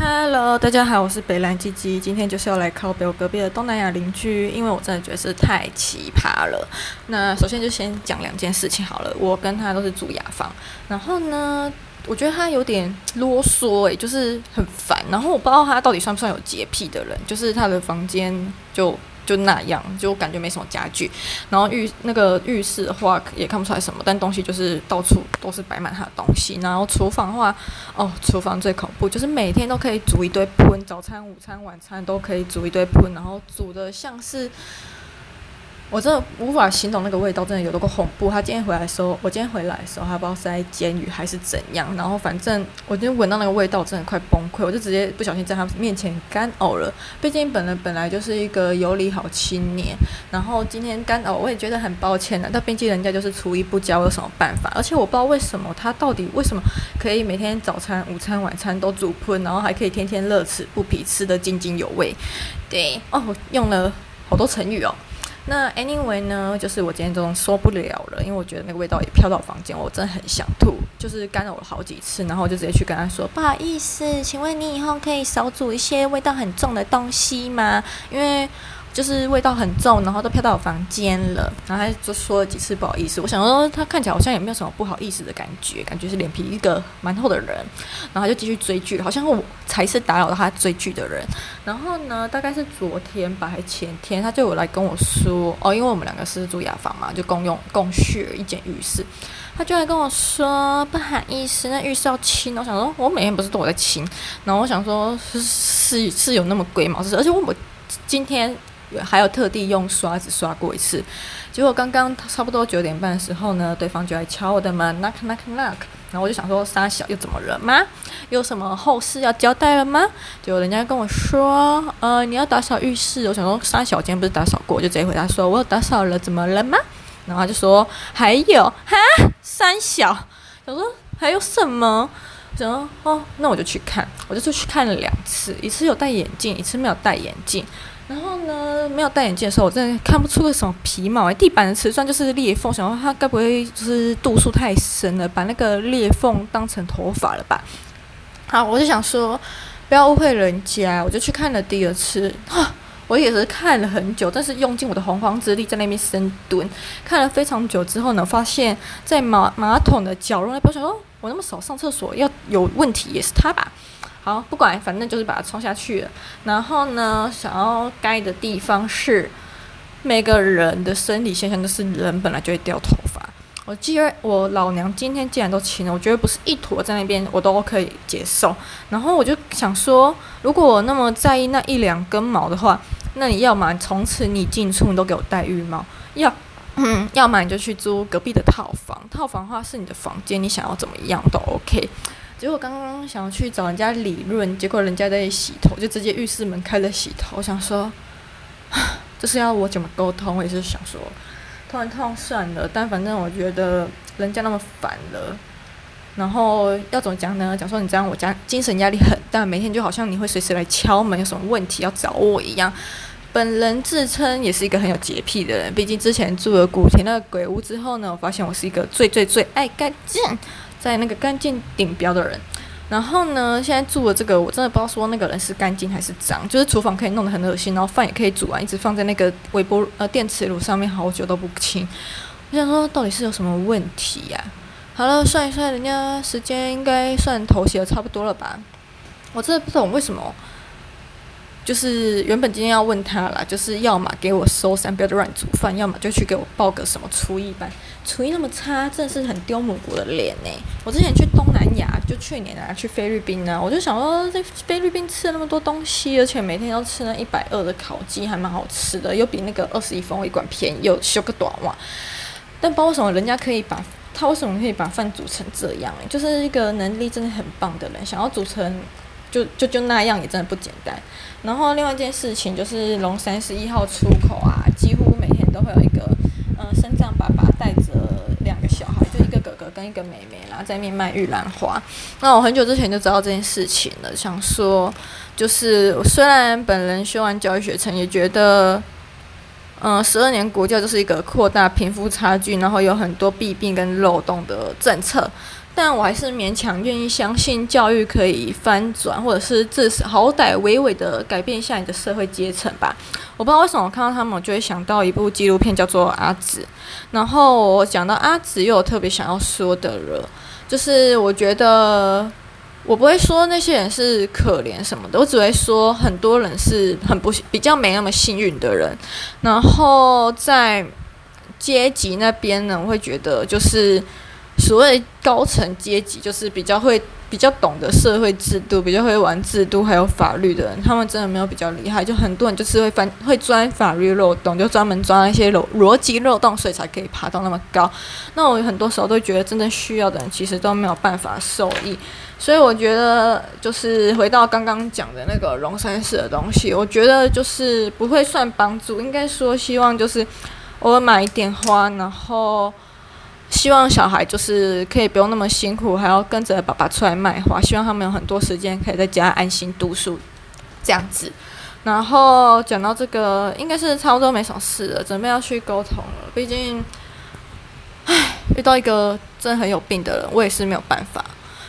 Hello，大家好，我是北兰鸡鸡，今天就是要来靠北我隔壁的东南亚邻居，因为我真的觉得是太奇葩了。那首先就先讲两件事情好了，我跟他都是住雅房，然后呢，我觉得他有点啰嗦，诶，就是很烦，然后我不知道他到底算不算有洁癖的人，就是他的房间就。就那样，就感觉没什么家具，然后浴那个浴室的话也看不出来什么，但东西就是到处都是摆满他的东西。然后厨房的话，哦，厨房最恐怖，就是每天都可以煮一堆喷，早餐、午餐、晚餐都可以煮一堆喷，然后煮的像是。我真的无法形容那个味道，真的有多恐怖。他今天回来的时候，我今天回来的时候，他不知道是在监狱还是怎样。然后反正我今天闻到那个味道，真的快崩溃。我就直接不小心在他面前干呕了。毕竟本人本来就是一个有礼好青年，然后今天干呕，我也觉得很抱歉的。但毕竟人家就是厨艺不佳，我有什么办法？而且我不知道为什么他到底为什么可以每天早餐、午餐、晚餐都煮喷，然后还可以天天乐此不疲，吃得津津有味。对哦，我用了好多成语哦。那 anyway 呢，就是我今天中午受不了了，因为我觉得那个味道也飘到房间，我真的很想吐，就是干扰了好几次，然后我就直接去跟他说，不好意思，请问你以后可以少煮一些味道很重的东西吗？因为。就是味道很重，然后都飘到我房间了，然后他就说了几次不好意思。我想说他看起来好像也没有什么不好意思的感觉，感觉是脸皮一个蛮厚的人，然后他就继续追剧，好像我才是打扰到他追剧的人。然后呢，大概是昨天吧，还前天，他就有来跟我说哦，因为我们两个是住雅房嘛，就共用共 share 一间浴室，他就来跟我说不好意思，那浴室要清。我想说我每天不是都我在清，然后我想说是是是有那么龟毛，而且我今天。还有特地用刷子刷过一次，结果刚刚差不多九点半的时候呢，对方就来敲我的门，knock knock knock，然后我就想说，三小又怎么了吗？有什么后事要交代了吗？结果人家跟我说，呃，你要打扫浴室。我想说，三小今天不是打扫过，就直接回答说，我有打扫了，怎么了吗？然后他就说，还有哈，三小，想说还有什么？我说哦，那我就去看，我就去看了两次，一次有戴眼镜，一次没有戴眼镜。然后没有戴眼镜的时候，我真的看不出个什么皮毛。地板的瓷砖就是裂缝，想说它该不会就是度数太深了，把那个裂缝当成头发了吧？好，我就想说，不要误会人家，我就去看了第二次。哈，我也是看了很久，但是用尽我的洪荒之力在那边深蹲，看了非常久之后呢，发现在马马桶的角落那边，我想说，我那么少上厕所，要有问题也是他吧？好，不管，反正就是把它冲下去了。然后呢，想要该的地方是每个人的生理现象，就是人本来就会掉头发。我既然我老娘今天既然都清了，我觉得不是一坨在那边，我都可以接受。然后我就想说，如果我那么在意那一两根毛的话，那你要么从此你进出你都给我戴浴帽，要嗯，要么你就去租隔壁的套房。套房的话是你的房间，你想要怎么样都 OK。结果刚刚想要去找人家理论，结果人家在洗头，就直接浴室门开了洗头。我想说，这是要我怎么沟通？我也是想说，痛一痛算了，但反正我觉得人家那么烦了，然后要怎么讲呢？讲说你这样，我家精神压力很大，每天就好像你会随时来敲门，有什么问题要找我一样。本人自称也是一个很有洁癖的人，毕竟之前住了古田那个鬼屋之后呢，我发现我是一个最最最爱干净。在那个干净顶标的人，然后呢，现在住的这个，我真的不知道说那个人是干净还是脏。就是厨房可以弄得很恶心，然后饭也可以煮完，一直放在那个微波呃电磁炉上面好久都不清。我想说，到底是有什么问题呀？好了，算一算，人家时间应该算头洗的差不多了吧？我真的不懂为什么。就是原本今天要问他啦，就是要么给我收三，不要乱煮饭，要么就去给我报个什么厨艺班。厨艺那么差，真的是很丢母国的脸呢。我之前去东南亚，就去年啊，去菲律宾呢，我就想说在菲律宾吃了那么多东西，而且每天都吃那一百二的烤鸡，还蛮好吃的，又比那个二十一分一碗便宜，又修个短袜。但不知道为什么人家可以把他为什么可以把饭煮成这样？就是一个能力真的很棒的人，想要煮成。就就就那样也真的不简单。然后另外一件事情就是龙山十一号出口啊，几乎每天都会有一个嗯，身障爸爸带着两个小孩，就一个哥哥跟一个妹妹，然后在那边卖玉兰花。那我很久之前就知道这件事情了，想说就是虽然本人修完教育学程，也觉得嗯，十二年国教就是一个扩大贫富差距，然后有很多弊病跟漏洞的政策。但我还是勉强愿意相信教育可以翻转，或者是至少好歹微微的改变一下你的社会阶层吧。我不知道为什么我看到他们，我就会想到一部纪录片叫做《阿紫》，然后我讲到阿紫，又有特别想要说的了，就是我觉得。我不会说那些人是可怜什么的，我只会说很多人是很不比较没那么幸运的人。然后在阶级那边呢，我会觉得就是所谓高层阶级，就是比较会。比较懂得社会制度，比较会玩制度，还有法律的人，他们真的没有比较厉害。就很多人就是会翻会钻法律漏洞，就专门钻一些逻逻辑漏洞，所以才可以爬到那么高。那我很多时候都觉得，真正需要的人其实都没有办法受益。所以我觉得，就是回到刚刚讲的那个龙山寺的东西，我觉得就是不会算帮助，应该说希望就是偶尔买一点花，然后。希望小孩就是可以不用那么辛苦，还要跟着爸爸出来卖花。希望他们有很多时间可以在家安心读书，这样子。然后讲到这个，应该是差不多没什么事了，准备要去沟通了。毕竟，唉，遇到一个真的很有病的人，我也是没有办法。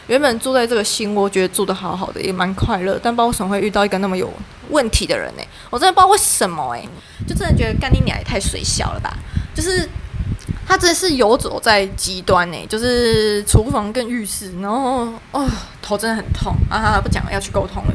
原本住在这个新窝，觉得住得好好的，也蛮快乐。但不知道为什么会遇到一个那么有问题的人呢？我真的不知道为什么哎，就真的觉得干你娘也太水小了吧，就是。他真是游走在极端呢，就是厨房跟浴室，然后哦，头真的很痛啊！不讲了，要去沟通了。